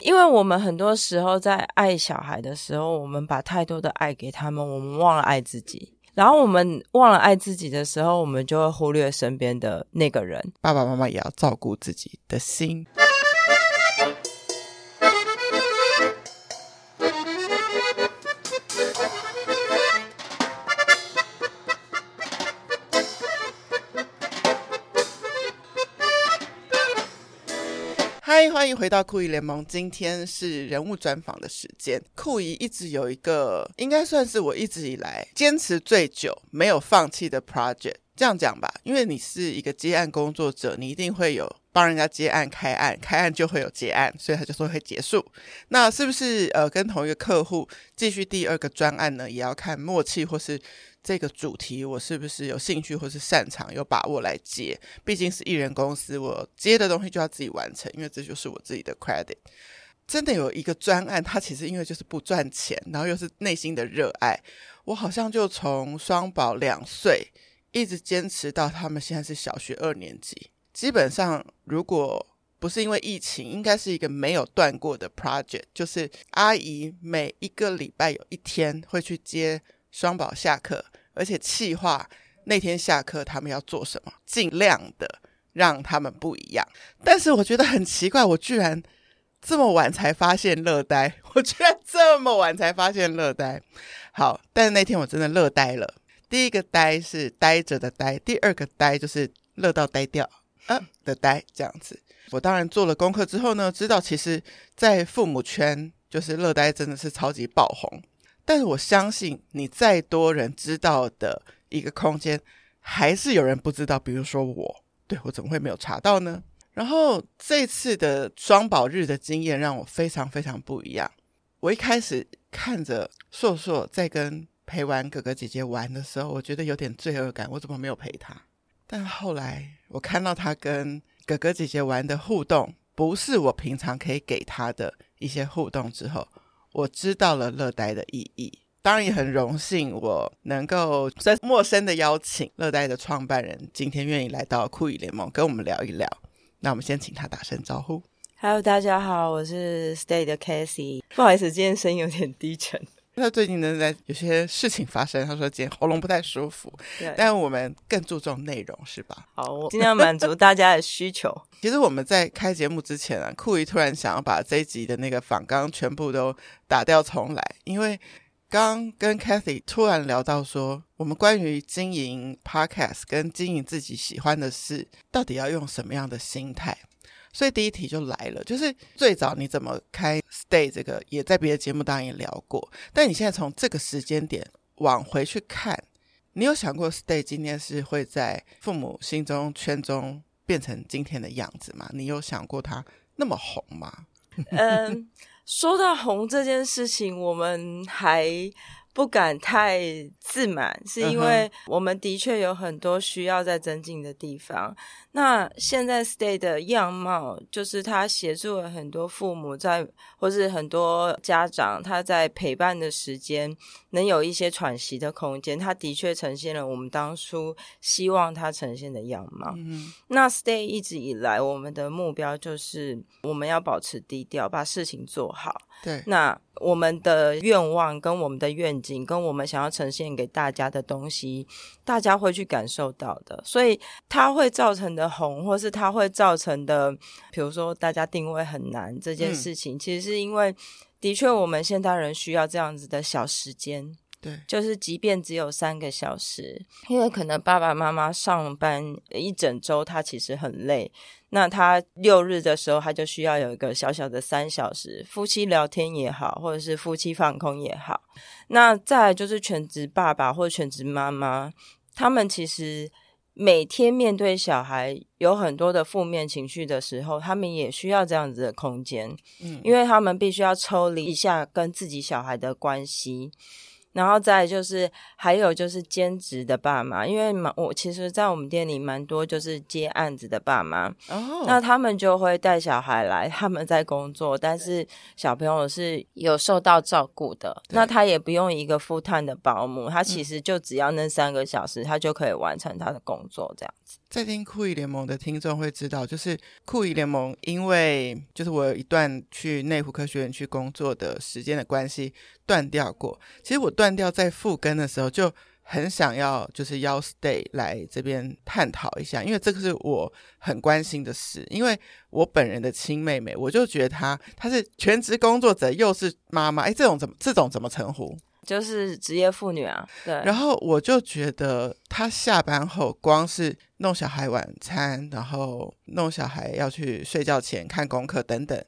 因为我们很多时候在爱小孩的时候，我们把太多的爱给他们，我们忘了爱自己。然后我们忘了爱自己的时候，我们就会忽略身边的那个人。爸爸妈妈也要照顾自己的心。欢迎回到酷怡联盟，今天是人物专访的时间。酷怡一直有一个，应该算是我一直以来坚持最久、没有放弃的 project。这样讲吧，因为你是一个接案工作者，你一定会有帮人家接案、开案，开案就会有结案，所以他就说会结束。那是不是呃，跟同一个客户继续第二个专案呢？也要看默契或是。这个主题我是不是有兴趣或是擅长有把握来接？毕竟是艺人公司，我接的东西就要自己完成，因为这就是我自己的 credit。真的有一个专案，它其实因为就是不赚钱，然后又是内心的热爱，我好像就从双宝两岁一直坚持到他们现在是小学二年级。基本上，如果不是因为疫情，应该是一个没有断过的 project。就是阿姨每一个礼拜有一天会去接。双宝下课，而且企划那天下课他们要做什么，尽量的让他们不一样。但是我觉得很奇怪，我居然这么晚才发现乐呆，我居然这么晚才发现乐呆。好，但是那天我真的乐呆了。第一个呆是呆着的呆，第二个呆就是乐到呆掉啊的呆这样子。我当然做了功课之后呢，知道其实在父母圈，就是乐呆真的是超级爆红。但是我相信，你再多人知道的一个空间，还是有人不知道。比如说我，对，我怎么会没有查到呢？然后这次的双宝日的经验让我非常非常不一样。我一开始看着硕硕在跟陪玩哥哥姐姐玩的时候，我觉得有点罪恶感，我怎么没有陪他？但后来我看到他跟哥哥姐姐玩的互动，不是我平常可以给他的一些互动之后。我知道了乐呆的意义，当然也很荣幸我能够在陌生的邀请乐呆的创办人今天愿意来到酷语联盟跟我们聊一聊。那我们先请他打声招呼。Hello，大家好，我是 Stay 的 Casey。不好意思，今天声音有点低沉。他最近呢，在有些事情发生，他说今天喉咙不太舒服。对，但我们更注重内容，是吧？好，我尽量满足 大家的需求。其实我们在开节目之前啊，酷姨突然想要把这一集的那个访纲全部都打掉重来，因为刚跟 Cathy 突然聊到说，我们关于经营 Podcast 跟经营自己喜欢的事，到底要用什么样的心态？所以第一题就来了，就是最早你怎么开 Stay 这个，也在别的节目当然也聊过。但你现在从这个时间点往回去看，你有想过 Stay 今天是会在父母心中圈中变成今天的样子吗？你有想过它那么红吗？嗯，说到红这件事情，我们还不敢太自满，是因为我们的确有很多需要在增进的地方。那现在 Stay 的样貌，就是他协助了很多父母在，或是很多家长，他在陪伴的时间能有一些喘息的空间。他的确呈现了我们当初希望他呈现的样貌。嗯。那 Stay 一直以来，我们的目标就是我们要保持低调，把事情做好。对。那我们的愿望、跟我们的愿景、跟我们想要呈现给大家的东西，大家会去感受到的。所以它会造成的。红，或是它会造成的，比如说大家定位很难这件事情，嗯、其实是因为的确我们现代人需要这样子的小时间，对，就是即便只有三个小时，因为可能爸爸妈妈上班一整周，他其实很累，那他六日的时候，他就需要有一个小小的三小时，夫妻聊天也好，或者是夫妻放空也好，那再来就是全职爸爸或全职妈妈，他们其实。每天面对小孩有很多的负面情绪的时候，他们也需要这样子的空间，嗯，因为他们必须要抽离一下跟自己小孩的关系。然后再就是，还有就是兼职的爸妈，因为蛮我其实，在我们店里蛮多就是接案子的爸妈，哦，那他们就会带小孩来，他们在工作，但是小朋友是有受到照顾的，那他也不用一个 full time 的保姆，他其实就只要那三个小时，他就可以完成他的工作这样。在听酷姨联盟的听众会知道，就是酷姨联盟，因为就是我有一段去内湖科学园区工作的时间的关系断掉过。其实我断掉在复更的时候就。很想要就是邀 Stay 来这边探讨一下，因为这个是我很关心的事。因为我本人的亲妹妹，我就觉得她她是全职工作者，又是妈妈，哎，这种怎么这种怎么称呼？就是职业妇女啊。对。然后我就觉得她下班后，光是弄小孩晚餐，然后弄小孩要去睡觉前看功课等等，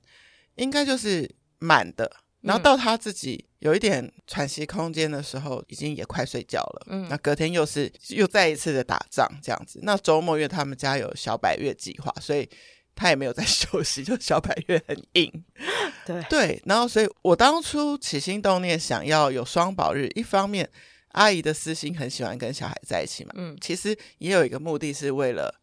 应该就是满的。然后到她自己有一点喘息空间的时候，已经也快睡觉了。嗯，那隔天又是又再一次的打仗这样子。那周末因为他们家有小百月计划，所以他也没有在休息，就小百月很硬。对对，然后所以我当初起心动念想要有双宝日，一方面阿姨的私心很喜欢跟小孩在一起嘛，嗯，其实也有一个目的是为了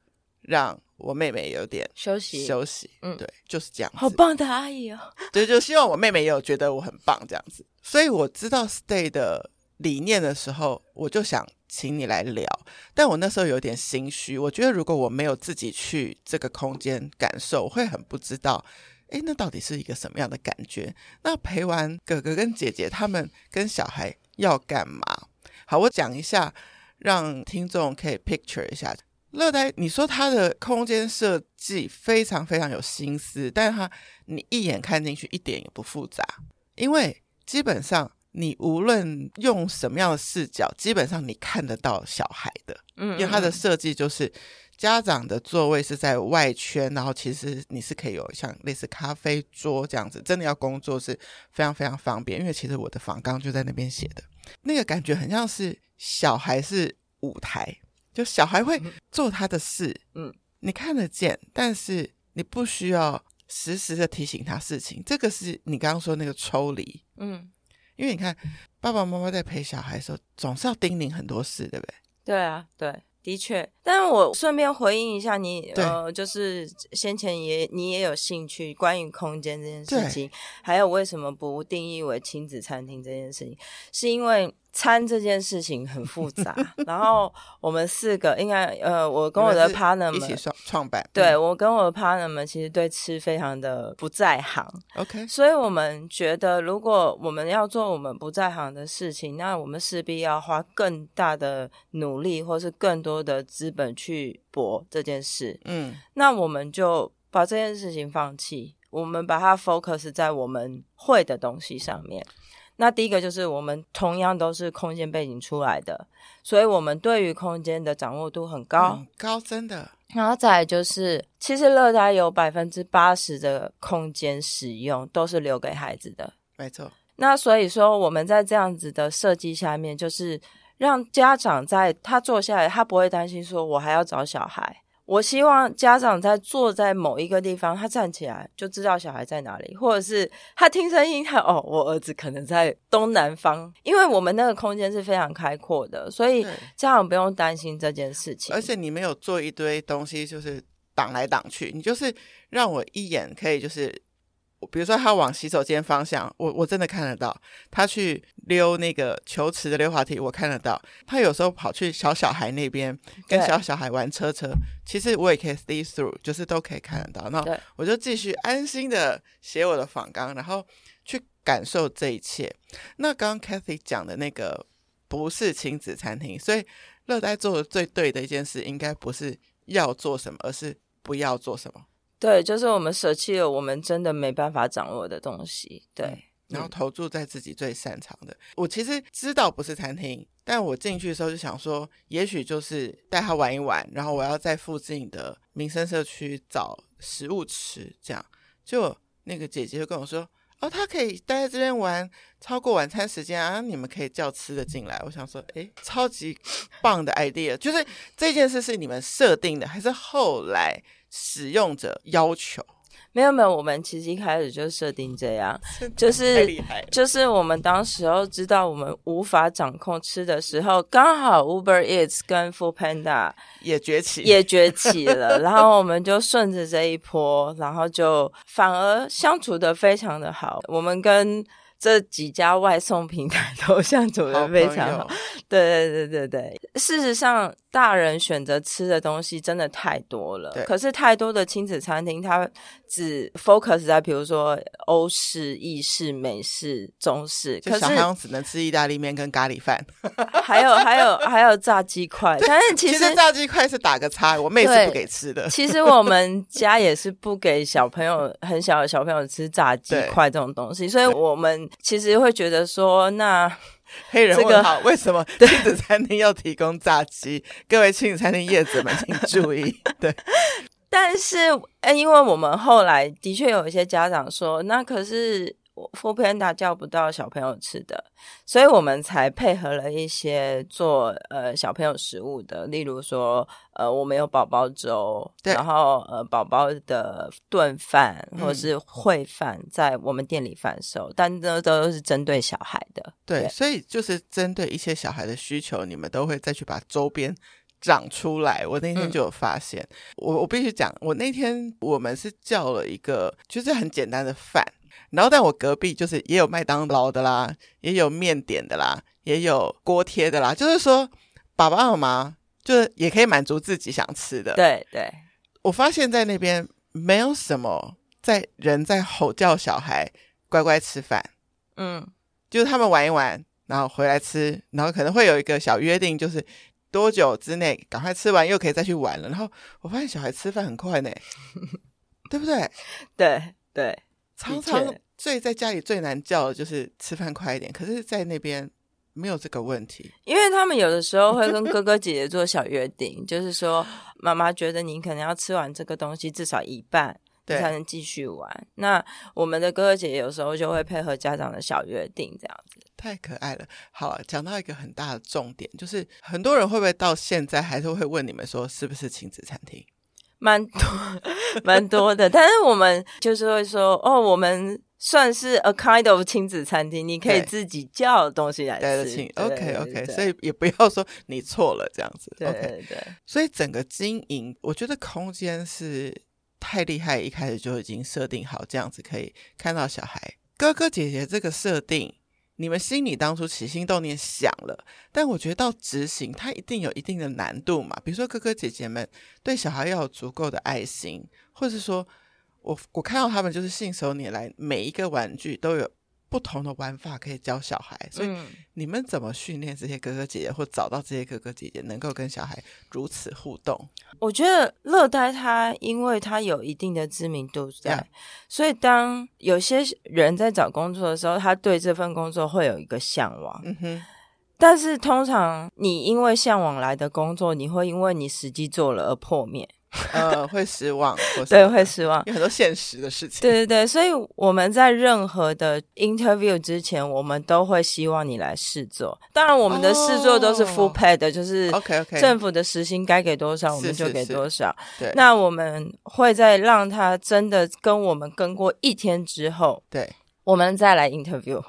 让。我妹妹有点休息休息，嗯，对，就是这样。好棒的阿姨哦，对，就希望我妹妹也有觉得我很棒这样子。所以我知道 Stay 的理念的时候，我就想请你来聊。但我那时候有点心虚，我觉得如果我没有自己去这个空间感受，我会很不知道，诶，那到底是一个什么样的感觉？那陪完哥哥跟姐姐他们跟小孩要干嘛？好，我讲一下，让听众可以 picture 一下。乐呆，你说他的空间设计非常非常有心思，但是他你一眼看进去一点也不复杂，因为基本上你无论用什么样的视角，基本上你看得到小孩的，嗯，因为它的设计就是家长的座位是在外圈，然后其实你是可以有像类似咖啡桌这样子，真的要工作是非常非常方便，因为其实我的房刚就在那边写的，那个感觉很像是小孩是舞台。就小孩会做他的事，嗯，你看得见，但是你不需要时时的提醒他事情。这个是你刚刚说那个抽离，嗯，因为你看爸爸妈妈在陪小孩的时候，总是要叮咛很多事，对不对？对啊，对。的确，但是我顺便回应一下你，呃，就是先前也你也有兴趣关于空间这件事情，还有为什么不定义为亲子餐厅这件事情，是因为餐这件事情很复杂。然后我们四个应该，呃，我跟我的 partner 们一起创创办，对，我跟我的 partner 们其实对吃非常的不在行。OK，所以我们觉得，如果我们要做我们不在行的事情，那我们势必要花更大的努力，或是更多。的资本去搏这件事，嗯，那我们就把这件事情放弃，我们把它 focus 在我们会的东西上面。那第一个就是我们同样都是空间背景出来的，所以我们对于空间的掌握度很高，嗯、高真的。然后再来就是，其实乐呆有百分之八十的空间使用都是留给孩子的，没错。那所以说我们在这样子的设计下面，就是。让家长在他坐下来，他不会担心说，我还要找小孩。我希望家长在坐在某一个地方，他站起来就知道小孩在哪里，或者是他听声音，他哦，我儿子可能在东南方，因为我们那个空间是非常开阔的，所以家长不用担心这件事情。而且你没有做一堆东西，就是挡来挡去，你就是让我一眼可以就是。比如说，他往洗手间方向，我我真的看得到；他去溜那个球池的溜滑梯，我看得到；他有时候跑去小小孩那边跟小小孩玩车车，其实我也可以 see through，就是都可以看得到。那我就继续安心的写我的访纲，然后去感受这一切。那刚刚 Cathy 讲的那个不是亲子餐厅，所以乐呆做的最对的一件事，应该不是要做什么，而是不要做什么。对，就是我们舍弃了我们真的没办法掌握的东西，对，嗯、然后投注在自己最擅长的。我其实知道不是餐厅，但我进去的时候就想说，也许就是带他玩一玩，然后我要在附近的民生社区找食物吃，这样。就那个姐姐就跟我说，哦，他可以待在这边玩超过晚餐时间啊，你们可以叫吃的进来。我想说，诶，超级 棒的 idea，就是这件事是你们设定的，还是后来？使用者要求没有没有，我们其实一开始就设定这样，就是就是我们当时候知道我们无法掌控吃的时候，刚好 Uber Eats 跟 Food Panda 也崛起也崛起了，然后我们就顺着这一波，然后就反而相处的非常的好。我们跟这几家外送平台都相处的非常好。对对对对对，事实上，大人选择吃的东西真的太多了。可是太多的亲子餐厅，它只 focus 在比如说欧式、意式、美式、中式，可是小孩只能吃意大利面跟咖喱饭，还有还有还有炸鸡块。但是其实，其实炸鸡块是打个叉，我妹是不给吃的。其实我们家也是不给小朋友很小的小朋友吃炸鸡块这种东西，所以我们其实会觉得说那。黑人问号，为什么亲子餐厅要提供炸鸡？各位亲子餐厅业者们请注意。对，但是，哎，因为我们后来的确有一些家长说，那可是。Foodpanda 叫不到小朋友吃的，所以我们才配合了一些做呃小朋友食物的，例如说呃我们有宝宝粥，然后呃宝宝的炖饭或者是烩饭在我们店里贩售，嗯、但这都是针对小孩的。对，对，所以就是针对一些小孩的需求，你们都会再去把周边长出来。我那天就有发现，嗯、我我必须讲，我那天我们是叫了一个就是很简单的饭。然后，但我隔壁就是也有麦当劳的啦，也有面点的啦，也有锅贴的啦。就是说，爸爸妈妈就是也可以满足自己想吃的。对对，我发现在那边没有什么在人在吼叫小孩乖乖吃饭。嗯，就是他们玩一玩，然后回来吃，然后可能会有一个小约定，就是多久之内赶快吃完，又可以再去玩了。然后我发现小孩吃饭很快呢，对不对？对对。常常最在家里最难叫的就是吃饭快一点，可是，在那边没有这个问题，因为他们有的时候会跟哥哥姐姐做小约定，就是说妈妈觉得你可能要吃完这个东西至少一半，对才能继续玩。那我们的哥哥姐姐有时候就会配合家长的小约定，这样子太可爱了。好，讲到一个很大的重点，就是很多人会不会到现在还是会问你们说是不是亲子餐厅？蛮多，蛮多的，但是我们就是会说，哦，我们算是 a kind of 亲子餐厅，你可以自己叫东西来吃。OK OK，所以也不要说你错了这样子。对对对，对，所以整个经营，我觉得空间是太厉害，一开始就已经设定好这样子，可以看到小孩哥哥姐姐这个设定。你们心里当初起心动念想了，但我觉得到执行，它一定有一定的难度嘛。比如说哥哥姐姐们对小孩要有足够的爱心，或者是说我我看到他们就是信手拈来，每一个玩具都有。不同的玩法可以教小孩，所以你们怎么训练这些哥哥姐姐，或找到这些哥哥姐姐能够跟小孩如此互动？我觉得乐呆他，因为他有一定的知名度在，所以当有些人在找工作的时候，他对这份工作会有一个向往。嗯哼，但是通常你因为向往来的工作，你会因为你实际做了而破灭。呃，会失望，对，会失望，有很多现实的事情。对对对，所以我们在任何的 interview 之前，我们都会希望你来试做。当然，我们的试做都是 full pay 的，就是 OK OK，政府的时薪该给多少，我们就给多少。对，那我们会在让他真的跟我们跟过一天之后，对，我们再来 interview。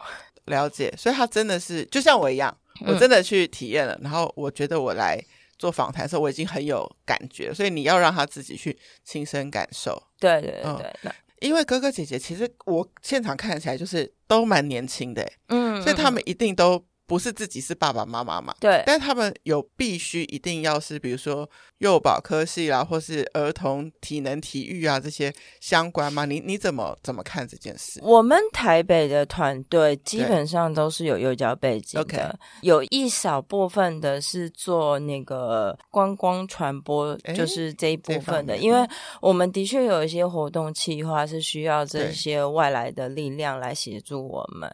了解，所以他真的是就像我一样，我真的去体验了，嗯、然后我觉得我来。做访谈的时候，我已经很有感觉，所以你要让他自己去亲身感受。对对对对，嗯、因为哥哥姐姐其实我现场看起来就是都蛮年轻的，嗯，所以他们一定都。不是自己是爸爸妈妈嘛？对，但他们有必须一定要是，比如说幼保科系啦，或是儿童体能体育啊这些相关吗？你你怎么怎么看这件事？我们台北的团队基本上都是有幼教背景的，okay. 有一小部分的是做那个观光传播，就是这一部分的，因为我们的确有一些活动企划是需要这些外来的力量来协助我们。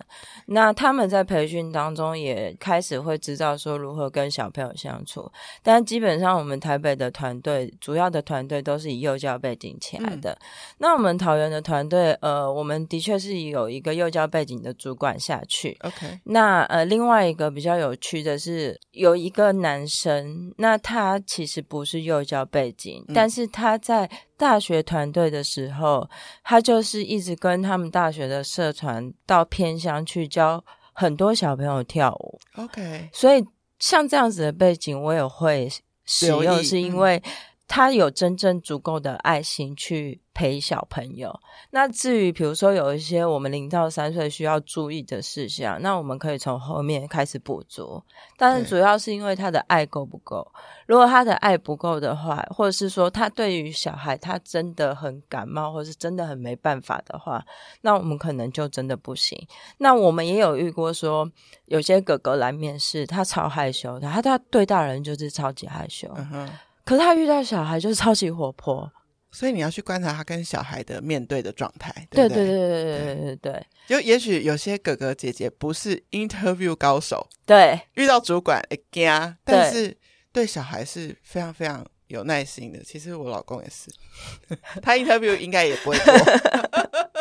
那他们在培训当中。也开始会知道说如何跟小朋友相处，但基本上我们台北的团队，主要的团队都是以幼教背景起来的。嗯、那我们桃园的团队，呃，我们的确是有一个幼教背景的主管下去。OK，那呃，另外一个比较有趣的是，有一个男生，那他其实不是幼教背景，嗯、但是他在大学团队的时候，他就是一直跟他们大学的社团到偏乡去教。很多小朋友跳舞，OK，所以像这样子的背景，我也会使用，是因为他有真正足够的爱心去陪小朋友。那至于比如说有一些我们零到三岁需要注意的事项，那我们可以从后面开始补足。但是主要是因为他的爱够不够。如果他的爱不够的话，或者是说他对于小孩他真的很感冒，或者是真的很没办法的话，那我们可能就真的不行。那我们也有遇过说，有些哥哥来面试，他超害羞的，他他对大人就是超级害羞。可是他遇到小孩就是超级活泼，所以你要去观察他跟小孩的面对的状态，对不对？对对对对对对对对。就也许有些哥哥姐姐不是 interview 高手，对，遇到主管会惊，但是对小孩是非常非常有耐心的。其实我老公也是，他 interview 应该也不会做，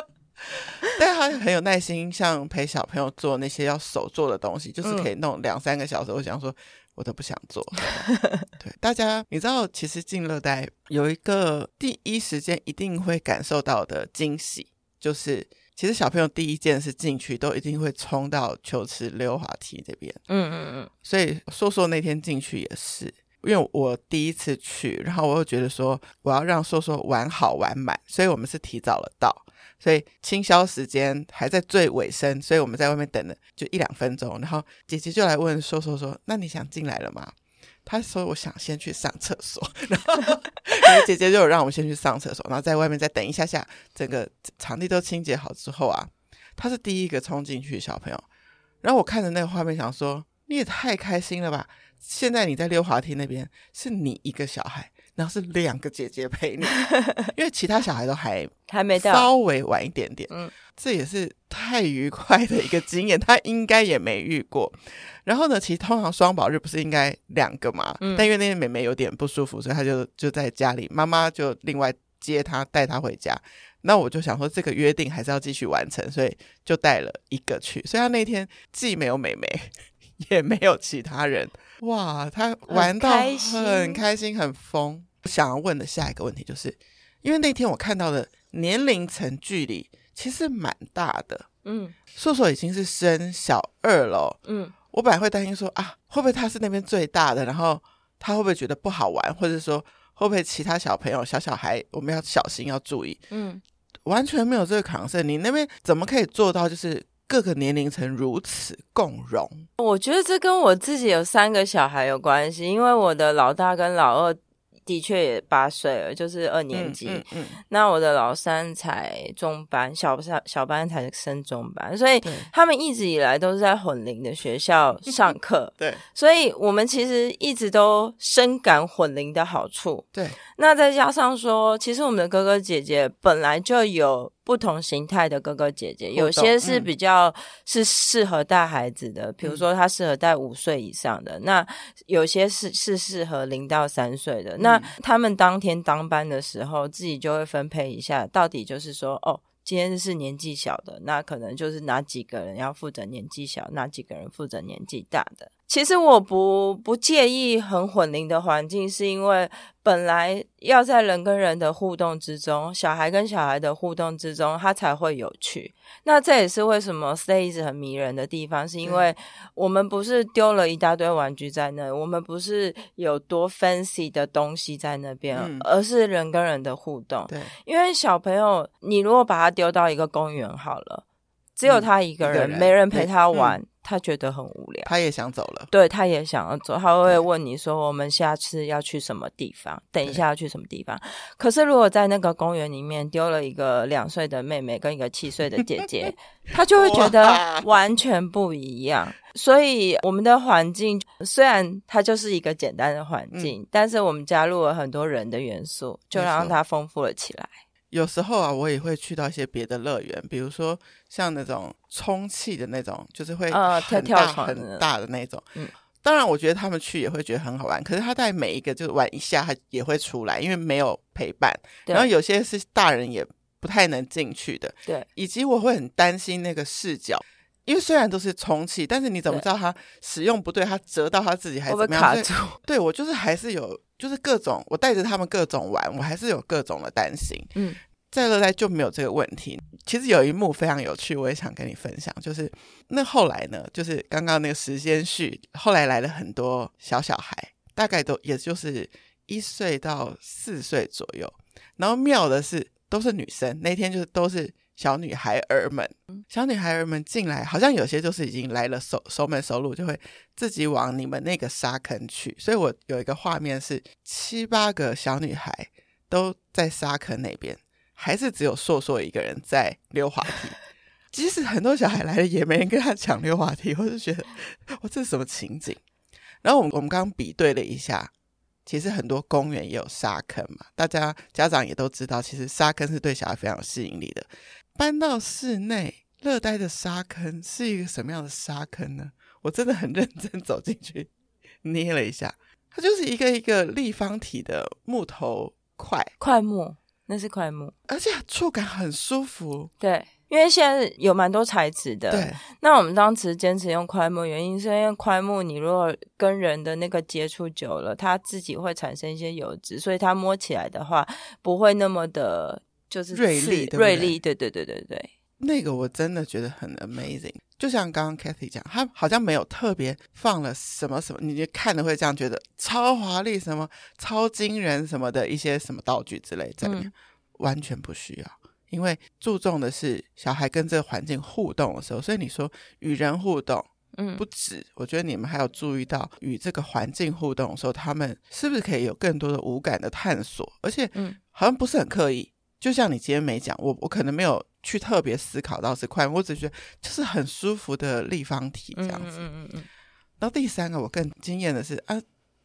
但他很有耐心，像陪小朋友做那些要手做的东西，就是可以弄两三个小时。嗯、我想说。我都不想做。对大家，你知道，其实进乐代有一个第一时间一定会感受到的惊喜，就是其实小朋友第一件事进去都一定会冲到球池溜滑梯这边。嗯嗯嗯。所以硕硕那天进去也是，因为我第一次去，然后我又觉得说我要让硕硕玩好玩满，所以我们是提早了到。所以清消时间还在最尾声，所以我们在外面等了就一两分钟，然后姐姐就来问说说说，那你想进来了吗？他说我想先去上厕所，然后姐姐就让我们先去上厕所，然后在外面再等一下下，整个场地都清洁好之后啊，他是第一个冲进去的小朋友，然后我看着那个画面想说，你也太开心了吧！现在你在溜滑梯那边是你一个小孩。然后是两个姐姐陪你，因为其他小孩都还 还没到，稍微晚一点点。嗯，这也是太愉快的一个经验，他应该也没遇过。然后呢，其实通常双宝日不是应该两个嘛？嗯，但因为那天妹妹有点不舒服，所以他就就在家里，妈妈就另外接他带他回家。那我就想说，这个约定还是要继续完成，所以就带了一个去。所以他那天既没有妹妹，也没有其他人。哇，他玩到很开心，很疯。想要问的下一个问题就是，因为那天我看到的年龄层距离其实蛮大的。嗯，硕硕已经是升小二了。嗯，我本来会担心说啊，会不会他是那边最大的，然后他会不会觉得不好玩，或者说会不会其他小朋友、小小孩我们要小心要注意。嗯，完全没有这个可能性。你那边怎么可以做到就是？各个年龄层如此共融，我觉得这跟我自己有三个小孩有关系，因为我的老大跟老二。的确也八岁了，就是二年级。嗯嗯嗯、那我的老三才中班，小小小班才升中班，所以他们一直以来都是在混龄的学校上课。对，所以我们其实一直都深感混龄的好处。对，那再加上说，其实我们的哥哥姐姐本来就有。不同形态的哥哥姐姐，有些是比较是适合带孩子的，嗯、比如说他适合带五岁以上的，那有些是是适合零到三岁的。嗯、那他们当天当班的时候，自己就会分配一下，到底就是说，哦，今天是年纪小的，那可能就是哪几个人要负责年纪小，哪几个人负责年纪大的。其实我不不介意很混龄的环境，是因为本来要在人跟人的互动之中，小孩跟小孩的互动之中，他才会有趣。那这也是为什么直很迷人的地方，是因为我们不是丢了一大堆玩具在那，我们不是有多 fancy 的东西在那边，嗯、而是人跟人的互动。对，因为小朋友，你如果把他丢到一个公园好了，只有他一个人，没人陪他玩。嗯他觉得很无聊，他也想走了。对，他也想要走，他会问你说：“我们下次要去什么地方？等一下要去什么地方？”可是如果在那个公园里面丢了一个两岁的妹妹跟一个七岁的姐姐，他就会觉得完全不一样。所以我们的环境虽然它就是一个简单的环境，嗯、但是我们加入了很多人的元素，就让它丰富了起来。有时候啊，我也会去到一些别的乐园，比如说像那种充气的那种，就是会很大、很大的那种。嗯，当然，我觉得他们去也会觉得很好玩。可是他在每一个就玩一下，他也会出来，因为没有陪伴。然后有些是大人也不太能进去的。对，以及我会很担心那个视角，因为虽然都是充气，但是你怎么知道他使用不对，他折到他自己还是怎么样？卡住。对，我就是还是有。就是各种，我带着他们各种玩，我还是有各种的担心。嗯，在乐代就没有这个问题。其实有一幕非常有趣，我也想跟你分享，就是那后来呢，就是刚刚那个时间序，后来来了很多小小孩，大概都也就是一岁到四岁左右。然后妙的是，都是女生。那天就是都是小女孩儿们，小女孩儿们进来，好像有些就是已经来了熟熟门熟路，就会自己往你们那个沙坑去。所以我有一个画面是七八个小女孩都在沙坑那边，还是只有硕硕一个人在溜滑梯。即使很多小孩来了，也没人跟他抢溜滑梯。我就觉得，我这是什么情景？然后我们我们刚刚比对了一下。其实很多公园也有沙坑嘛，大家家长也都知道，其实沙坑是对小孩非常有吸引力的。搬到室内，热带的沙坑是一个什么样的沙坑呢？我真的很认真走进去捏了一下，它就是一个一个立方体的木头块，块木，那是块木，而且触感很舒服。对。因为现在有蛮多材质的，对。那我们当时坚持用块木，原因是因为块木你如果跟人的那个接触久了，它自己会产生一些油脂，所以它摸起来的话不会那么的，就是锐利，锐利。对对对对对，那个我真的觉得很 amazing。就像刚刚 Kathy 讲，他好像没有特别放了什么什么，你就看了会这样觉得超华丽、什么超惊人什么的一些什么道具之类在里面，嗯、完全不需要。因为注重的是小孩跟这个环境互动的时候，所以你说与人互动，嗯，不止。我觉得你们还有注意到与这个环境互动的时候，他们是不是可以有更多的五感的探索？而且，嗯，好像不是很刻意。就像你今天没讲，我我可能没有去特别思考到是快，我只觉得就是很舒服的立方体这样子。嗯嗯嗯嗯。然后第三个我更惊艳的是啊，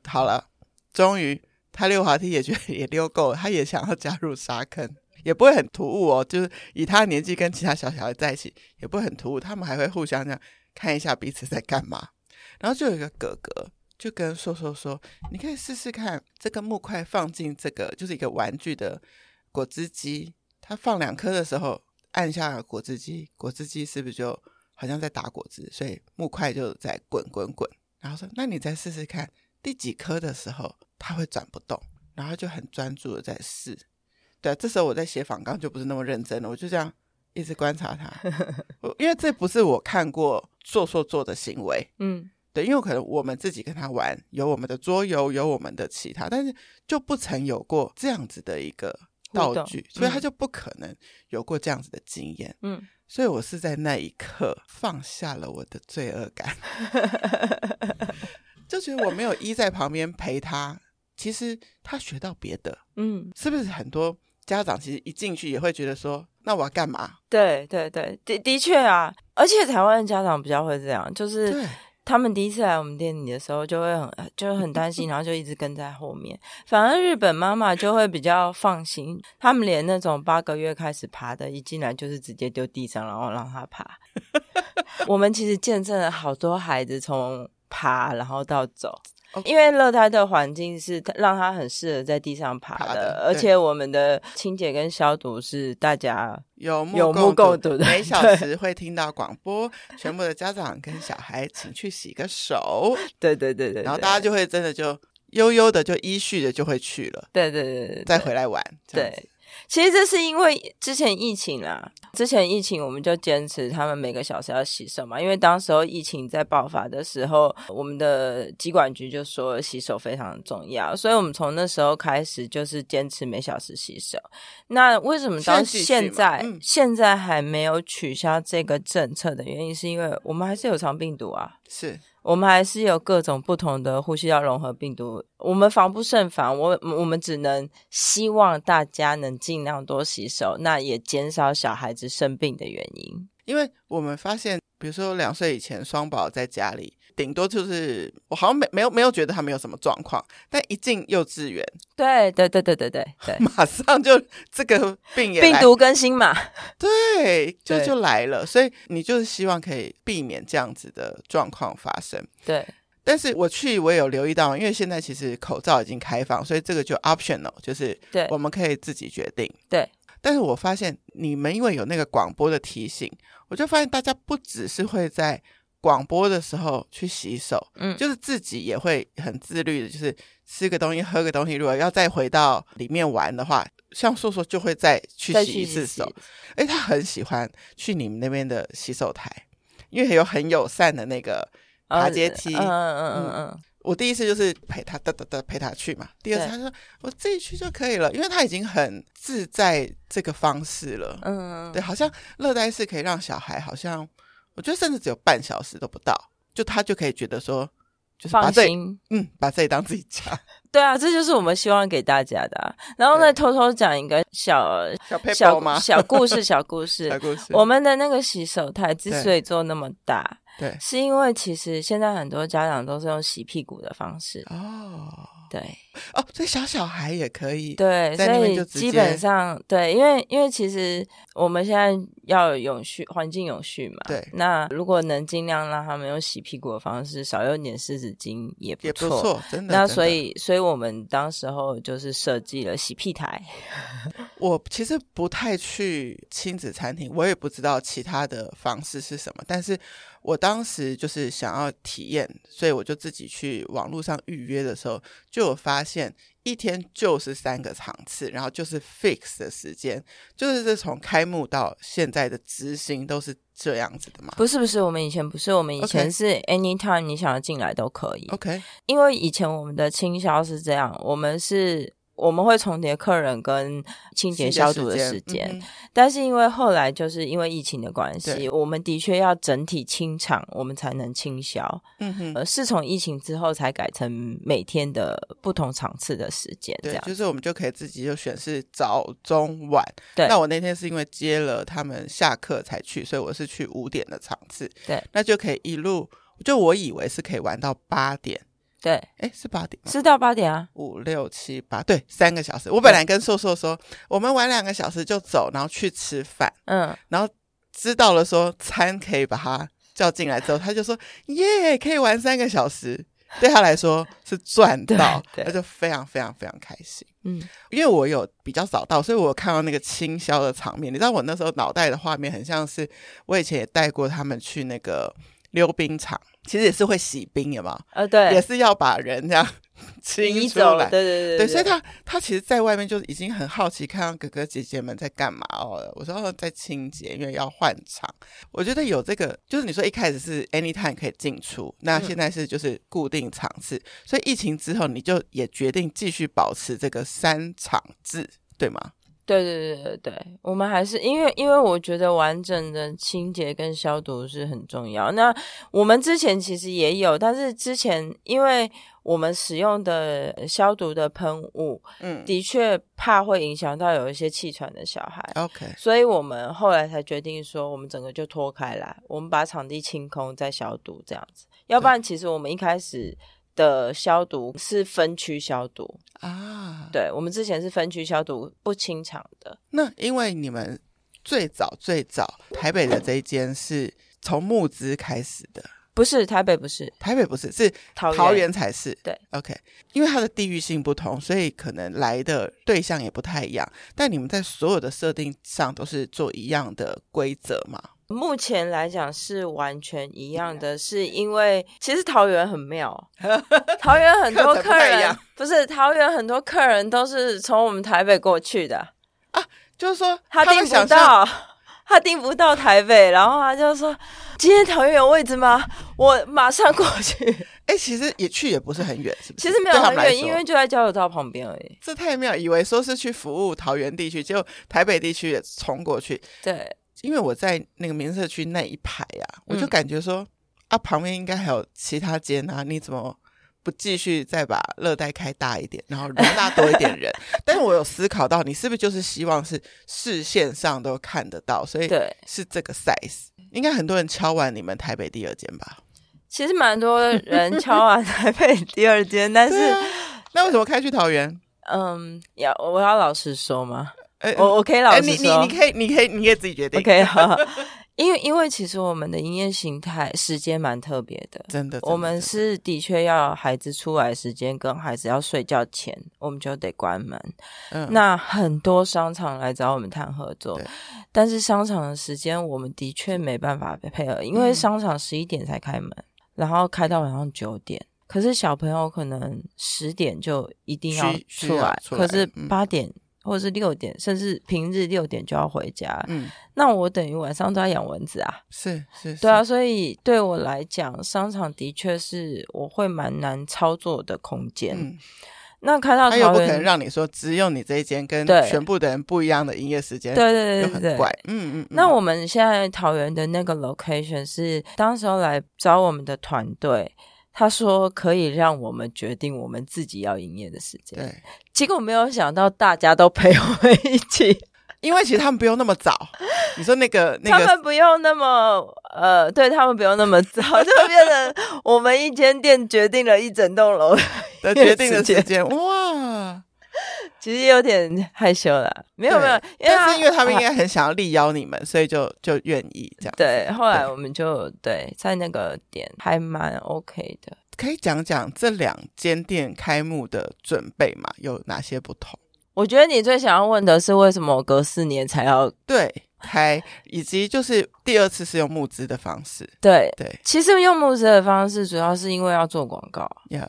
好了，终于他溜滑梯也觉得 也溜够了，他也想要加入沙坑。也不会很突兀哦，就是以他的年纪跟其他小小孩在一起，也不会很突兀。他们还会互相这样看一下彼此在干嘛。然后就有一个哥哥就跟硕硕说：“你可以试试看这个木块放进这个，就是一个玩具的果汁机。他放两颗的时候，按下果汁机，果汁机是不是就好像在打果汁？所以木块就在滚滚滚。然后说：那你再试试看第几颗的时候，它会转不动。然后就很专注的在试。”对，啊这时候我在写访纲就不是那么认真了，我就这样一直观察他，因为这不是我看过做做做的行为，嗯，对，因为可能我们自己跟他玩，有我们的桌游，有我们的其他，但是就不曾有过这样子的一个道具，所以他就不可能有过这样子的经验，嗯，所以我是在那一刻放下了我的罪恶感，就觉得我没有依在旁边陪他，其实他学到别的，嗯，是不是很多？家长其实一进去也会觉得说，那我要干嘛？对对对，的的确啊，而且台湾的家长比较会这样，就是他们第一次来我们店里的时候，就会很就很担心，然后就一直跟在后面。反而日本妈妈就会比较放心，他们连那种八个月开始爬的，一进来就是直接丢地上，然后让他爬。我们其实见证了好多孩子从爬然后到走。因为乐胎的环境是让它很适合在地上爬的，爬的，而且我们的清洁跟消毒是大家有目共睹的。每小时会听到广播，全部的家长跟小孩请去洗个手。对对对对，然后大家就会真的就悠悠的就依序的就会去了。对对对对，再回来玩。对。其实这是因为之前疫情啦，之前疫情我们就坚持他们每个小时要洗手嘛，因为当时候疫情在爆发的时候，我们的疾管局就说洗手非常重要，所以我们从那时候开始就是坚持每小时洗手。那为什么到现在现在，现在还没有取消这个政策的原因，是因为我们还是有肠病毒啊，是。我们还是有各种不同的呼吸道融合病毒，我们防不胜防。我我们只能希望大家能尽量多洗手，那也减少小孩子生病的原因。因为我们发现，比如说两岁以前双宝在家里。顶多就是我好像没没有没有觉得他没有什么状况，但一进幼稚园，对对对对对对对，马上就这个病也病毒更新嘛，对，就就来了，所以你就是希望可以避免这样子的状况发生。对，但是我去我也有留意到，因为现在其实口罩已经开放，所以这个就 optional，就是对，我们可以自己决定。对，但是我发现你们因为有那个广播的提醒，我就发现大家不只是会在。广播的时候去洗手，嗯，就是自己也会很自律的，就是吃个东西、喝个东西。如果要再回到里面玩的话，像硕硕就会再去洗一次手。哎，他很喜欢去你们那边的洗手台，因为有很友善的那个爬阶梯，嗯嗯嗯嗯，我第一次就是陪他哒哒哒陪他去嘛，第二次他说我自己去就可以了，因为他已经很自在这个方式了。嗯，对，好像乐呆是可以让小孩，好像我觉得甚至只有半小时都不到，就他就可以觉得说，就是把这放心，嗯，把这里当自己家。对啊，这就是我们希望给大家的啊。然后再偷偷讲一个小小小 小故事，小故事，小故事。我们的那个洗手台之所以做那么大，对，是因为其实现在很多家长都是用洗屁股的方式哦。对哦，所以小小孩也可以对，所以基本上对，因为因为其实我们现在要永续环境永续嘛，对。那如果能尽量让他们用洗屁股的方式，少用点湿纸巾也不错，也不错，真的。那所以所以我们当时候就是设计了洗屁台。我其实不太去亲子餐厅，我也不知道其他的方式是什么，但是我当时就是想要体验，所以我就自己去网络上预约的时候，就有发现一天就是三个场次，然后就是 fix 的时间，就是这从开幕到现在的执行都是这样子的嘛？不是不是，我们以前不是，我们以前是 anytime 你想要进来都可以。OK，因为以前我们的倾销是这样，我们是。我们会重叠客人跟清洁消毒的时间，嗯、但是因为后来就是因为疫情的关系，我们的确要整体清场，我们才能清消。嗯哼，呃，是从疫情之后才改成每天的不同场次的时间，这样。对，就是我们就可以自己就选是早中晚。对，那我那天是因为接了他们下课才去，所以我是去五点的场次。对，那就可以一路，就我以为是可以玩到八点。对，哎，是八点，是到八点啊，五六七八，对，三个小时。我本来跟硕硕说，我们玩两个小时就走，然后去吃饭。嗯，然后知道了说餐可以把他叫进来之后，他就说耶，可以玩三个小时，对他来说是赚到，他就非常非常非常开心。嗯，因为我有比较早到，所以我有看到那个清消的场面。你知道我那时候脑袋的画面很像是我以前也带过他们去那个。溜冰场其实也是会洗冰，有吗？呃，对，也是要把人这样 清出来。对对对，对，所以他他其实，在外面就已经很好奇，看到哥哥姐姐们在干嘛哦。我说哦，在清洁，因为要换场。我觉得有这个，就是你说一开始是 anytime 可以进出，那现在是就是固定场次。嗯、所以疫情之后，你就也决定继续保持这个三场制，对吗？对对对对对，我们还是因为因为我觉得完整的清洁跟消毒是很重要。那我们之前其实也有，但是之前因为我们使用的消毒的喷雾，嗯，的确怕会影响到有一些气喘的小孩。OK，所以我们后来才决定说，我们整个就脱开来，我们把场地清空再消毒这样子。要不然，其实我们一开始。的消毒是分区消毒啊，对，我们之前是分区消毒不清场的。那因为你们最早最早台北的这一间是从募资开始的，不是台北，不是台北，不是是桃园才是。对，OK，因为它的地域性不同，所以可能来的对象也不太一样。但你们在所有的设定上都是做一样的规则吗？目前来讲是完全一样的，是因为其实桃园很妙，桃园很多客人不，不是桃园很多客人都是从我们台北过去的啊，就是说 他订不到，他订不到台北，然后他就说今天桃园有位置吗？我马上过去。哎、欸，其实也去也不是很远，是不是？其实没有很远，因为就在交流道旁边而已。这太妙，以为说是去服务桃园地区，结果台北地区也冲过去。对。因为我在那个民社区那一排呀、啊，我就感觉说、嗯、啊，旁边应该还有其他间啊，你怎么不继续再把乐呆开大一点，然后容纳多一点人？但是我有思考到，你是不是就是希望是视线上都看得到，所以是这个 size。应该很多人敲完你们台北第二间吧？其实蛮多人敲完台北第二间，但是、啊、那为什么开去桃园？嗯，要我要老实说吗？欸、我我可以老实说，欸、你你你可以你可以你可以自己决定。OK，好，因为因为其实我们的营业形态时间蛮特别的，真的，真的。我们是的确要孩子出来时间跟孩子要睡觉前，我们就得关门。嗯，那很多商场来找我们谈合作，但是商场的时间我们的确没办法配合，因为商场十一点才开门，然后开到晚上九点。可是小朋友可能十点就一定要出来，出来，可是八点。或者是六点，甚至平日六点就要回家。嗯，那我等于晚上都要养蚊子啊。是是，对啊，所以对我来讲，商场的确是我会蛮难操作的空间。嗯。那开到他又不可能让你说只有你这一间跟全部的人不一样的营业时间，对对对对，很怪。嗯嗯。那我们现在桃园的那个 location 是当时候来找我们的团队，他说可以让我们决定我们自己要营业的时间。对，结果没有想到大家都陪我们一起。因为其实他们不用那么早，你说那个那个，他们不用那么呃，对他们不用那么早，就变成我们一间店决定了一整栋楼的决定的时间。哇，其实有点害羞了，没有没有，因为但是因为他们 应该很想要力邀你们，所以就就愿意这样。对，后来我们就对在那个点还蛮 OK 的，可以讲讲这两间店开幕的准备嘛？有哪些不同？我觉得你最想要问的是为什么我隔四年才要对开，以及就是第二次是用募资的方式。对对，其实用募资的方式主要是因为要做广告。Yeah.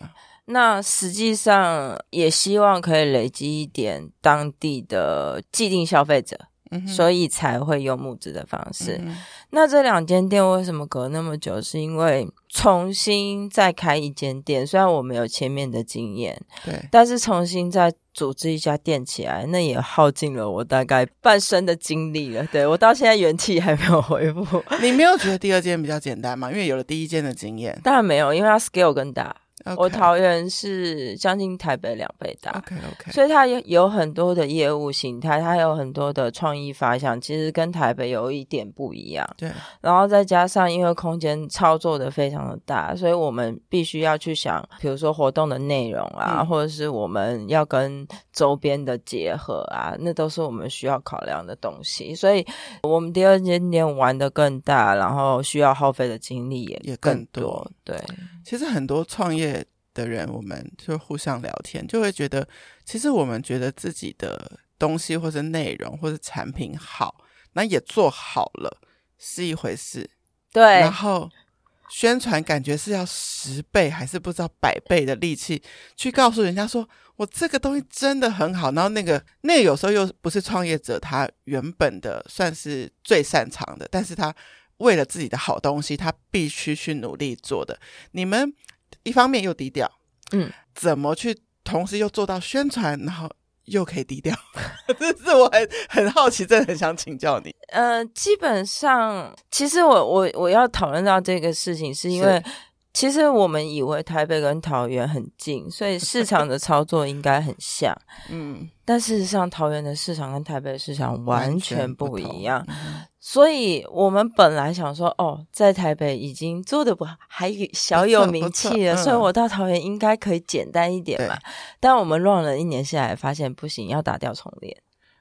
那实际上也希望可以累积一点当地的既定消费者。嗯、所以才会用募资的方式。嗯、那这两间店为什么隔那么久？是因为重新再开一间店，虽然我没有前面的经验，对，但是重新再组织一家店起来，那也耗尽了我大概半生的精力了。对，我到现在元气还没有恢复。你没有觉得第二间比较简单吗？因为有了第一间的经验。当然没有，因为它 scale 更大。我桃园是将近台北两倍大，OK OK，所以它有有很多的业务形态，它有很多的创意发想，其实跟台北有一点不一样。对，然后再加上因为空间操作的非常的大，所以我们必须要去想，比如说活动的内容啊，嗯、或者是我们要跟周边的结合啊，那都是我们需要考量的东西。所以我们第二间店玩的更大，然后需要耗费的精力也更。也更多对，其实很多创业。的人，我们就互相聊天，就会觉得，其实我们觉得自己的东西或者内容或者产品好，那也做好了是一回事，对。然后宣传感觉是要十倍还是不知道百倍的力气去告诉人家说，我这个东西真的很好。然后那个那个有时候又不是创业者他原本的算是最擅长的，但是他为了自己的好东西，他必须去努力做的。你们。一方面又低调，嗯，怎么去同时又做到宣传，然后又可以低调？这是我很很好奇，真的很想请教你。呃，基本上，其实我我我要讨论到这个事情，是因为。其实我们以为台北跟桃园很近，所以市场的操作应该很像。嗯，但事实上，桃园的市场跟台北的市场完全不一样。嗯、所以我们本来想说，哦，在台北已经做的不还小有名气了，所以我到桃园应该可以简单一点嘛。但我们乱了一年下来，发现不行，要打掉重练。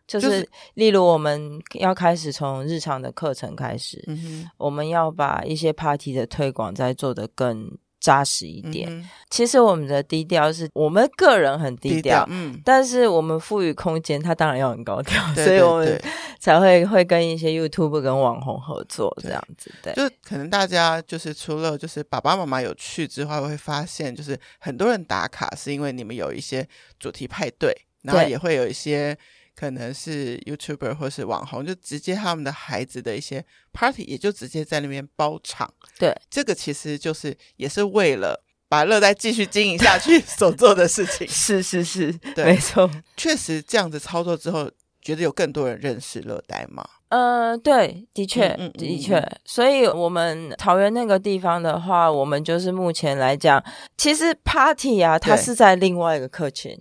就是，例如我们要开始从日常的课程开始，嗯，我们要把一些 party 的推广再做得更扎实一点。嗯、其实我们的低调是我们个人很低调，低调，嗯，但是我们赋予空间，它当然要很高调，对对对，所以我们才会会跟一些 YouTube 跟网红合作这样子。对，就可能大家就是除了就是爸爸妈妈有去之外，会发现就是很多人打卡是因为你们有一些主题派对，然后也会有一些。可能是 YouTuber 或是网红，就直接他们的孩子的一些 party，也就直接在那边包场。对，这个其实就是也是为了把乐呆继续经营下去 所做的事情。是是是，对，没错，确实这样子操作之后，觉得有更多人认识乐呆吗？嗯、呃，对，的确，嗯嗯嗯嗯的确。所以，我们桃园那个地方的话，我们就是目前来讲，其实 party 啊，它是在另外一个客群。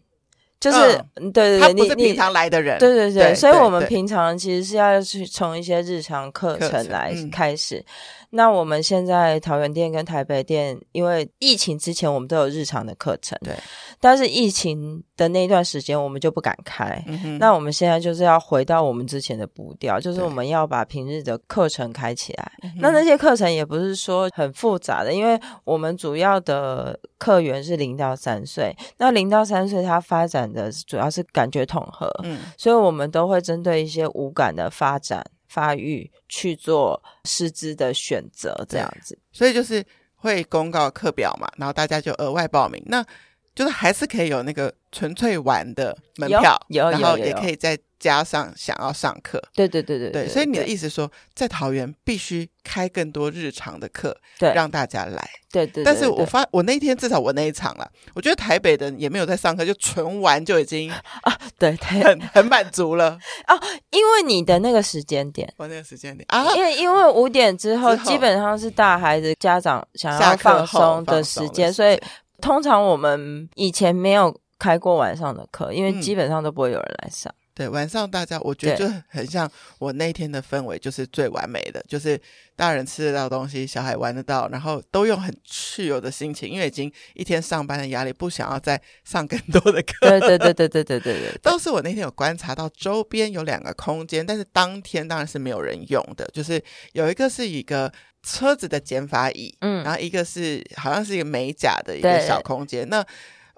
就是、嗯、对对对，他不是平常来的人，对对对，对，所以我们平常其实是要去从一些日常课程来开始。那我们现在桃园店跟台北店，因为疫情之前我们都有日常的课程，对。但是疫情的那一段时间，我们就不敢开。嗯、那我们现在就是要回到我们之前的步调，就是我们要把平日的课程开起来。那那些课程也不是说很复杂的，因为我们主要的客源是零到三岁。那零到三岁，它发展的主要是感觉统合，嗯，所以我们都会针对一些五感的发展。发育去做师资的选择，这样子，所以就是会公告课表嘛，然后大家就额外报名。那就是还是可以有那个纯粹玩的门票，然后也可以再加上想要上课。对对对对对，所以你的意思说，在桃园必须开更多日常的课，对，让大家来。对对，对，对，对。但是我发我那一天至少我那一场了，我觉得台北的也没有在上课，就纯玩就已经啊，对，对很很满足了哦。因为你的那个时间点，我那个时间点啊，因为因为五点之后基本上是大孩子家长想要放松的时间，所以。通常我们以前没有开过晚上的课，因为基本上都不会有人来上。嗯、对，晚上大家我觉得就很像我那天的氛围，就是最完美的，就是大人吃得到东西，小孩玩得到，然后都用很自由的心情，因为已经一天上班的压力，不想要再上更多的课。对对对对对对对对，都 是我那天有观察到，周边有两个空间，但是当天当然是没有人用的，就是有一个是一个。车子的剪发椅，嗯，然后一个是好像是一个美甲的一个小空间。那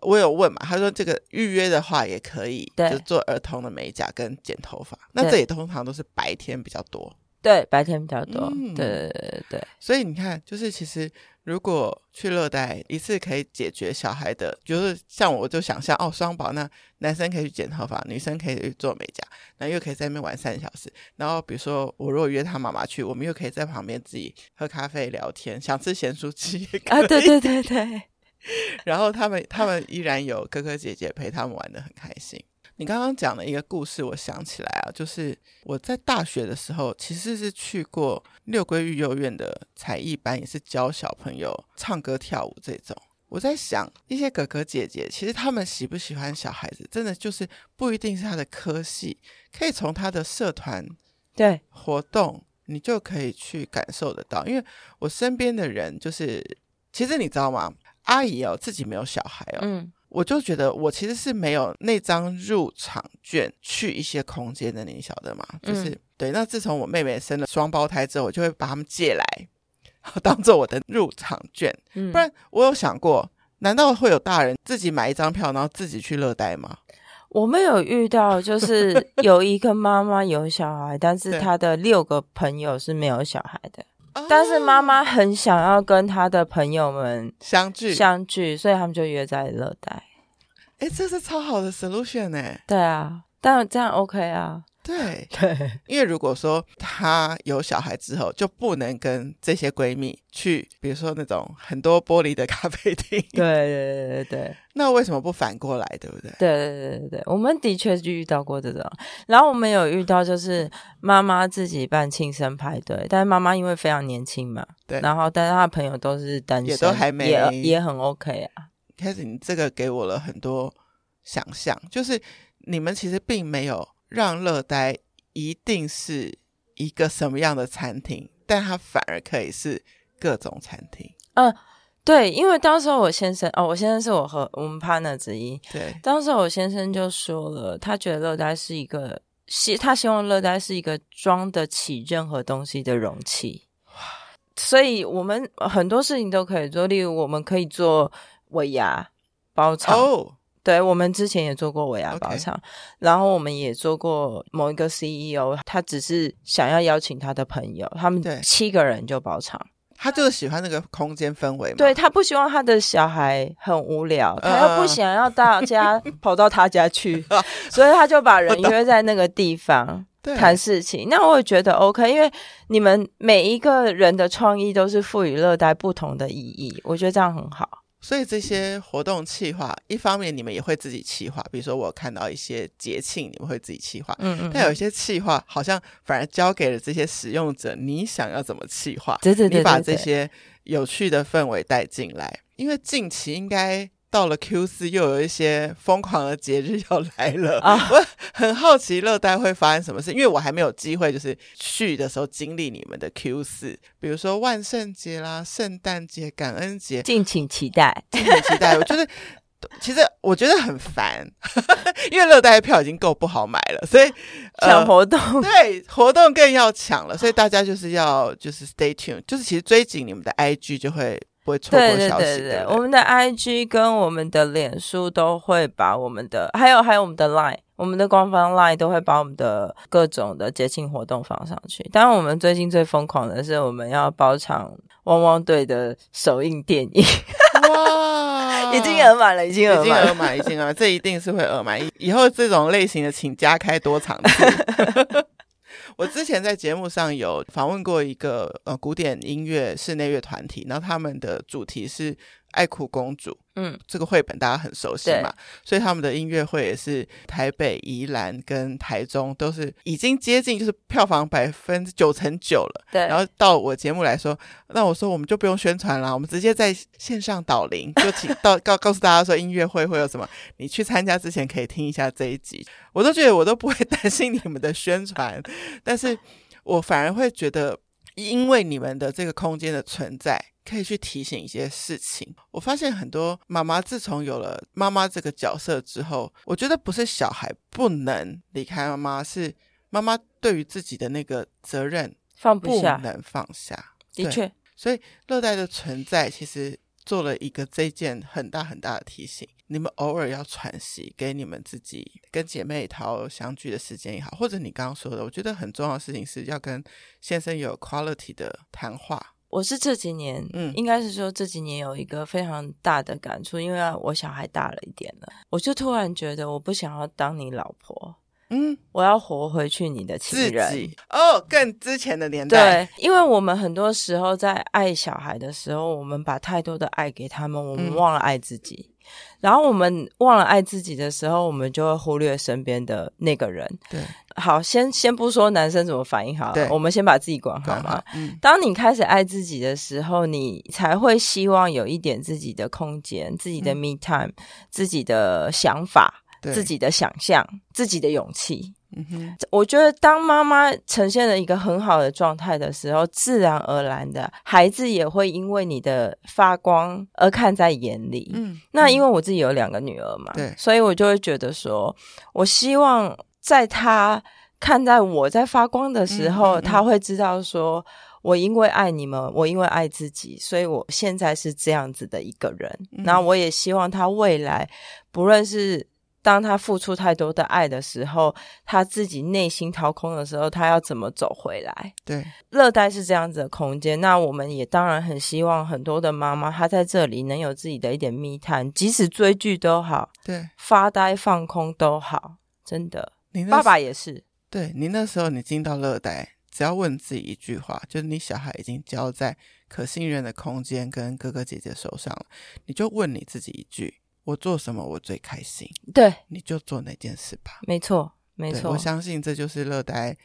我有问嘛，他说这个预约的话也可以，对，就做儿童的美甲跟剪头发。那这也通常都是白天比较多，对，白天比较多，嗯、对对对对。所以你看，就是其实。如果去热带一次可以解决小孩的，就是像我就想象哦，双宝那男生可以去剪头发，女生可以去做美甲，那又可以在那边玩三小时。然后比如说我如果约他妈妈去，我们又可以在旁边自己喝咖啡聊天，想吃咸酥鸡。啊，对对对对。然后他们他们依然有哥哥姐姐陪他们玩的很开心。你刚刚讲的一个故事，我想起来啊，就是我在大学的时候，其实是去过六龟育幼院的才艺班，也是教小朋友唱歌跳舞这种。我在想，一些哥哥姐姐，其实他们喜不喜欢小孩子，真的就是不一定是他的科系，可以从他的社团对活动，你就可以去感受得到。因为我身边的人，就是其实你知道吗？阿姨哦，自己没有小孩哦，嗯。我就觉得我其实是没有那张入场券去一些空间的，你晓得吗？就是、嗯、对。那自从我妹妹生了双胞胎之后，我就会把他们借来，当做我的入场券。嗯、不然我有想过，难道会有大人自己买一张票，然后自己去乐代吗？我没有遇到，就是有一个妈妈有小孩，但是她的六个朋友是没有小孩的。但是妈妈很想要跟她的朋友们相聚相聚，所以他们就约在热带。哎，这是超好的 solution 哎！对啊，但这样 OK 啊。对 对，因为如果说她有小孩之后，就不能跟这些闺蜜去，比如说那种很多玻璃的咖啡厅。对对对对对。那为什么不反过来，对不对？对对对对对，我们的确就遇到过这种。然后我们有遇到，就是妈妈自己办庆生派对，但是妈妈因为非常年轻嘛，对。然后，但是她的朋友都是单身，也都还没，也也很 OK 啊。开始，你这个给我了很多想象，就是你们其实并没有。让乐呆一定是一个什么样的餐厅，但它反而可以是各种餐厅。嗯，对，因为当时我先生哦，我先生是我和我们 partner 之一。对，当时我先生就说了，他觉得乐呆是一个希，他希望乐呆是一个装得起任何东西的容器。哇，所以我们很多事情都可以做，例如我们可以做尾牙包场。哦对，我们之前也做过尾牙包场.然后我们也做过某一个 CEO，他只是想要邀请他的朋友，他们七个人就包场。他就是喜欢那个空间氛围嘛。对，他不希望他的小孩很无聊，他又不想要大家 跑到他家去，所以他就把人约在那个地方 谈事情。那我也觉得 OK，因为你们每一个人的创意都是赋予热带不同的意义，我觉得这样很好。所以这些活动企划，一方面你们也会自己企划，比如说我看到一些节庆，你们会自己企划，嗯，嗯嗯。但有一些企划好像反而交给了这些使用者，你想要怎么企划？对对对，对，你把这些有趣的氛围带进来，因为近期应该。到了 Q 四，又有一些疯狂的节日要来了啊！我很好奇乐代会发生什么事，因为我还没有机会就是去的时候经历你们的 Q 四，比如说万圣节啦、圣诞节、感恩节，敬请期待，敬请期待。我觉得 其实我觉得很烦，因为乐代的票已经够不好买了，所以抢活动、呃、对活动更要抢了，所以大家就是要就是 stay tuned，就是其实追紧你们的 IG 就会。对对对对，我们的 IG 跟我们的脸书都会把我们的，还有还有我们的 Line，我们的官方 Line 都会把我们的各种的节庆活动放上去。当然，我们最近最疯狂的是我们要包场汪汪队的首映电影。哇！啊，已经额满了，已经额满，已经额满，已经额满，这一定是会额满。以后这种类型的，请加开多场次。我之前在节目上有访问过一个呃古典音乐室内乐团体，那他们的主题是。爱哭公主，嗯，这个绘本大家很熟悉嘛，所以他们的音乐会也是台北、宜兰跟台中都是已经接近就是票房百分之九成九了。对，然后到我节目来说，那我说我们就不用宣传了，我们直接在线上导聆，就请到告告诉大家说音乐会会有什么，你去参加之前可以听一下这一集。我都觉得我都不会担心你们的宣传，但是我反而会觉得，因为你们的这个空间的存在。可以去提醒一些事情。我发现很多妈妈自从有了妈妈这个角色之后，我觉得不是小孩不能离开妈妈，是妈妈对于自己的那个责任放不下，不能放下。的确，所以乐代的存在其实做了一个这件很大很大的提醒：你们偶尔要喘息，给你们自己跟姐妹淘相聚的时间也好，或者你刚刚说的，我觉得很重要的事情是要跟先生有 quality 的谈话。我是这几年，嗯，应该是说这几年有一个非常大的感触，因为我小孩大了一点了，我就突然觉得我不想要当你老婆，嗯，我要活回去你的亲人。哦，更之前的年代，对，因为我们很多时候在爱小孩的时候，我们把太多的爱给他们，我们忘了爱自己。嗯。然后我们忘了爱自己的时候，我们就会忽略身边的那个人。对，好，先先不说男生怎么反应好了，对，我们先把自己管好嘛。嗯，当你开始爱自己的时候，你才会希望有一点自己的空间、自己的 me time、嗯、自己的想法、自己的想象、自己的勇气。嗯哼，我觉得当妈妈呈现了一个很好的状态的时候，自然而然的孩子也会因为你的发光而看在眼里。嗯，那因为我自己有两个女儿嘛，对，所以我就会觉得说，我希望在她看在我在发光的时候，她会知道说，我因为爱你们，我因为爱自己，所以我现在是这样子的一个人。那我也希望他未来不论是。当他付出太多的爱的时候，他自己内心掏空的时候，他要怎么走回来？对，热带是这样子的空间。那我们也当然很希望很多的妈妈，她在这里能有自己的一点密探，即使追剧都好，对，发呆放空都好，真的。你爸爸也是。对，你那时候你进到热带，只要问自己一句话，就是你小孩已经交在可信任的空间跟哥哥姐姐手上了，你就问你自己一句。我做什么我最开心？对，你就做那件事吧。没错，没错。我相信这就是乐呆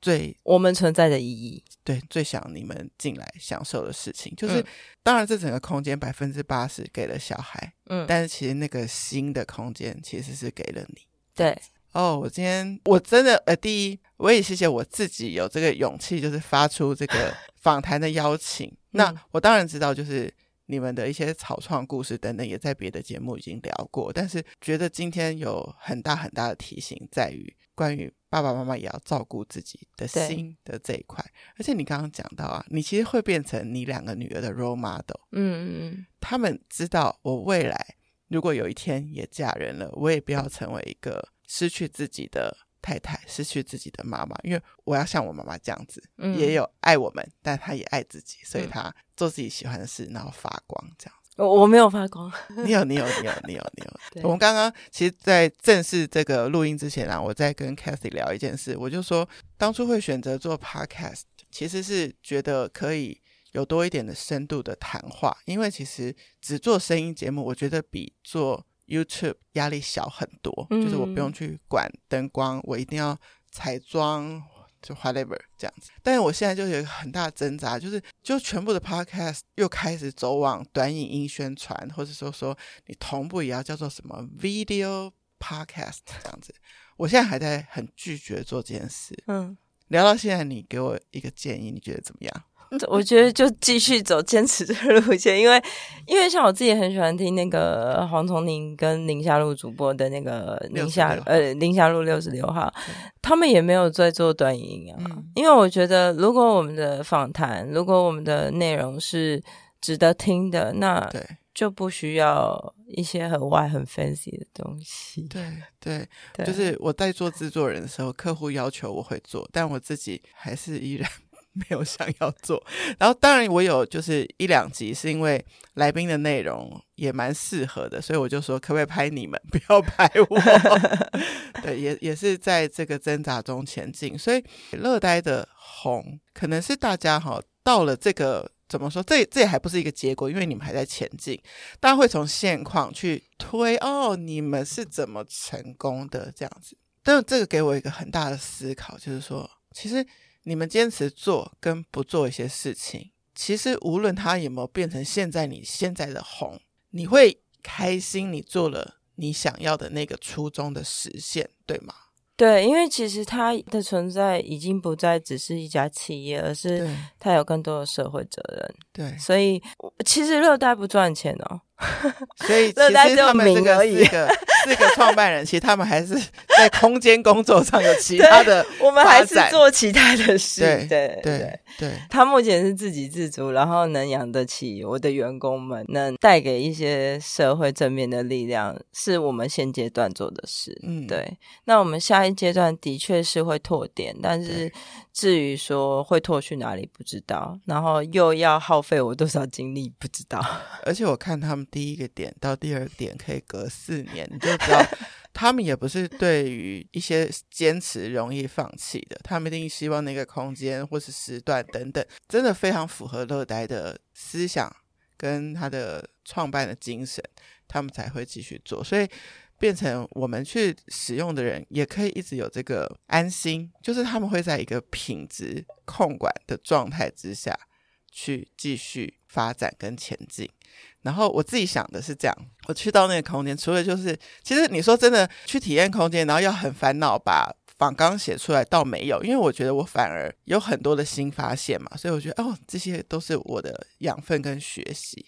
最我们存在的意义。对，最想你们进来享受的事情，就是、嗯、当然这整个空间百分之八十给了小孩，嗯，但是其实那个新的空间其实是给了你。对，哦，我今天我真的呃，第一我也谢谢我自己有这个勇气，就是发出这个访谈的邀请。嗯、那我当然知道，就是。你们的一些草创故事等等，也在别的节目已经聊过，但是觉得今天有很大很大的提醒，在于关于爸爸妈妈也要照顾自己的心的这一块。而且你刚刚讲到啊，你其实会变成你两个女儿的 role model，嗯嗯嗯，他们知道我未来如果有一天也嫁人了，我也不要成为一个失去自己的。太太失去自己的妈妈，因为我要像我妈妈这样子，嗯、也有爱我们，但她也爱自己，所以她做自己喜欢的事，然后发光这样子。我我没有发光，你有，你有，你有，你有，你有。我们刚刚其实，在正式这个录音之前啊，我在跟 Cathy 聊一件事，我就说，当初会选择做 Podcast，其实是觉得可以有多一点的深度的谈话，因为其实只做声音节目，我觉得比做 YouTube 压力小很多，嗯，就是我不用去管灯光，我一定要彩妆，就 whatever 这样子。但是我现在就有一个很大的挣扎，就是就全部的 podcast 又开始走往短影音宣传，或者说说你同步也要叫做什么 video podcast 这样子。我现在还在很拒绝做这件事。嗯，聊到现在，你给我一个建议，你觉得怎么样？我觉得就继续走坚持的路线，因为因为像我自己很喜欢听那个黄崇宁跟宁夏路主播的那个宁夏呃宁夏路六十六号，他们也没有在做短影音啊。嗯、因为我觉得如果我们的访谈，如果我们的内容是值得听的，那就不需要一些很外很 fancy 的东西。对 对对，就是我在做制作人的时候，客户要求我会做，但我自己还是依然。没有想要做。然后当然我有就是一两集是因为来宾的内容也蛮适合的，所以我就说可不可以拍你们，不要拍我。对，也也是在这个挣扎中前进。所以乐呆的红可能是大家哈到了这个。怎么说？这这也还不是一个结果，因为你们还在前进。大家会从现况去推哦，你们是怎么成功的这样子？但这个给我一个很大的思考，就是说，其实你们坚持做跟不做一些事情，其实无论它有没有变成现在你现在的红，你会开心，你做了你想要的那个初衷的实现，对吗？对，因为其实它的存在已经不再只是一家企业，而是它有更多的社会责任。对，所以其实热带不赚钱哦。所以乐呆只有名而已。四个创办人，其实他们还是在空间工作上有其他的，我们还是做其他的事。对对对对，他目前是自给自足，然后能养得起我的员工们，能带给一些社会正面的力量，是我们现阶段做的事。嗯，对。那我们下一阶段的确是会拓点，但是至于说会拓去哪里不知道，然后又要耗费我多少精力不知道。而且我看他们第一个点到第二个点可以隔四年。你就知道，他们也不是对于一些坚持容易放弃的，他们一定希望那个空间或是时段等等，真的非常符合乐呆的思想跟他的创办的精神，他们才会继续做。所以变成我们去使用的人，也可以一直有这个安心，就是他们会在一个品质控管的状态之下去继续发展跟前进。然后我自己想的是这样，我去到那个空间，除了就是，其实你说真的去体验空间，然后要很烦恼把访纲写出来，倒没有，因为我觉得我反而有很多的新发现嘛，所以我觉得哦，这些都是我的养分跟学习。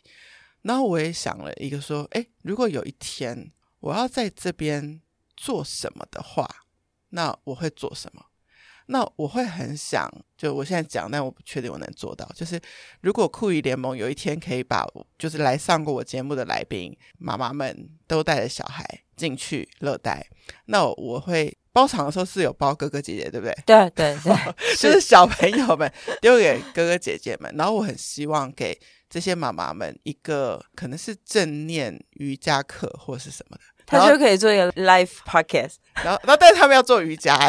然后我也想了一个说，诶，如果有一天我要在这边做什么的话，那我会做什么？那我会很想，就我现在讲，但我不确定我能做到。就是如果酷娱联盟有一天可以把，就是来上过我节目的来宾妈妈们都带着小孩进去乐呆，那我会包场的时候是有包哥哥姐姐，对不对？对对对，就是小朋友们丢给哥哥姐姐们，然后我很希望给这些妈妈们一个可能是正念瑜伽课或是什么的，他就可以做一个 live podcast，然后然后但是他们要做瑜伽。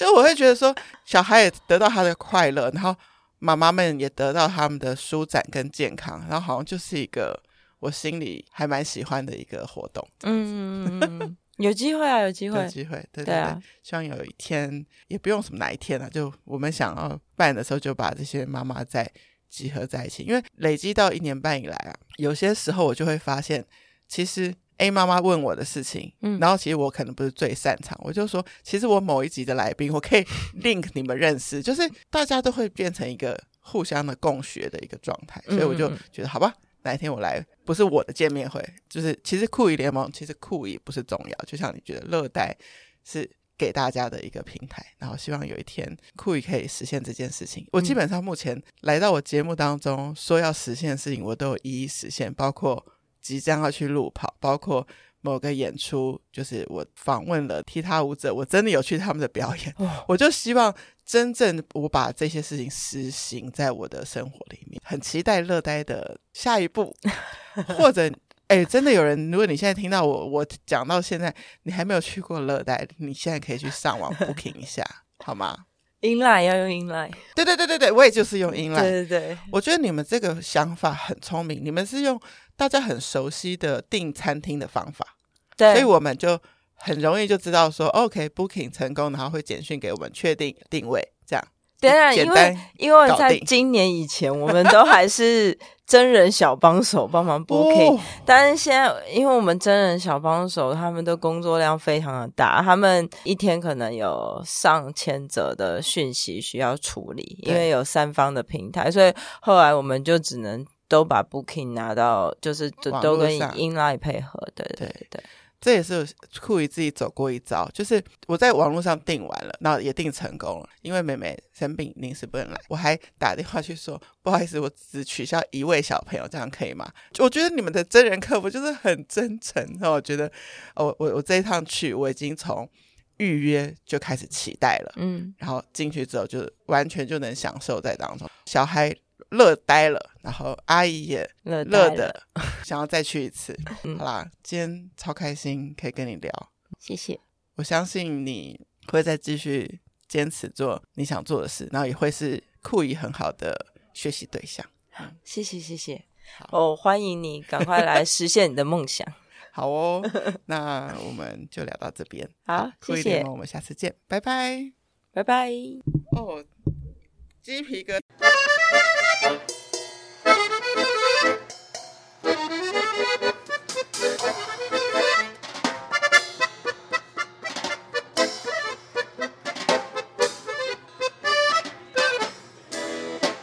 就我会觉得说，小孩也得到他的快乐，然后妈妈们也得到他们的舒展跟健康，然后好像就是一个我心里还蛮喜欢的一个活动。嗯，有机会啊，有机会，有机会，对对对，对啊，希望有一天也不用什么哪一天了，就我们想要办的时候，就把这些妈妈再集合在一起，因为累积到一年半以来啊，有些时候我就会发现，其实。A 妈妈问我的事情，嗯，然后其实我可能不是最擅长，我就说，其实我某一集的来宾，我可以 link 你们认识，就是大家都会变成一个互相的共学的一个状态，所以我就觉得，好吧，哪一天我来，不是我的见面会，就是其实酷姨联盟，其实酷姨不是重要，就像你觉得乐带是给大家的一个平台，然后希望有一天酷姨可以实现这件事情。我基本上目前来到我节目当中说要实现的事情，我都有一一实现，包括。即将要去路跑，包括某个演出，就是我访问了踢踏舞者，我真的有去他们的表演。哦、我就希望真正我把这些事情实行在我的生活里面，很期待乐呆的下一步。或者，哎、欸，真的有人，如果你现在听到我，我讲到现在，你还没有去过乐呆，你现在可以去上网 booking 一下，好吗？inline 要用 inline，对对对对对，我也就是用 inline。对对对，我觉得你们这个想法很聪明，你们是用。大家很熟悉的订餐厅的方法，对，所以我们就很容易就知道说，OK，booking 成功，然后会简讯给我们确定定位，这样。对啊，因为因为在今年以前，我们都还是真人小帮手帮忙 booking，哦，但是现在，因为我们真人小帮手他们的工作量非常的大，他们一天可能有上千则的讯息需要处理，因为有三方的平台，所以后来我们就只能。都把 booking 拿到，就是都都跟 inline 配合，对对。对，对，这也是酷于自己走过一遭，就是我在网络上订完了，然后也订成功了，因为妹妹生病临时不能来，我还打电话去说不好意思，我只取消一位小朋友，这样可以吗？我觉得你们的真人客服就是很真诚，然后我觉得，我我我这一趟去，我已经从预约就开始期待了，嗯，然后进去之后就完全就能享受在当中，小孩乐呆了，然后阿姨也乐的 想要再去一次。嗯、好啦，今天超开心可以跟你聊，谢谢。我相信你会再继续坚持做你想做的事，然后也会是酷姨很好的学习对象。嗯、谢谢谢谢，哦，欢迎你赶快来实现你的梦想。好哦，那我们就聊到这边。好，酷姨联盟，我们下次见，拜拜，拜拜。哦，鸡皮疙瘩。どろどろどろ。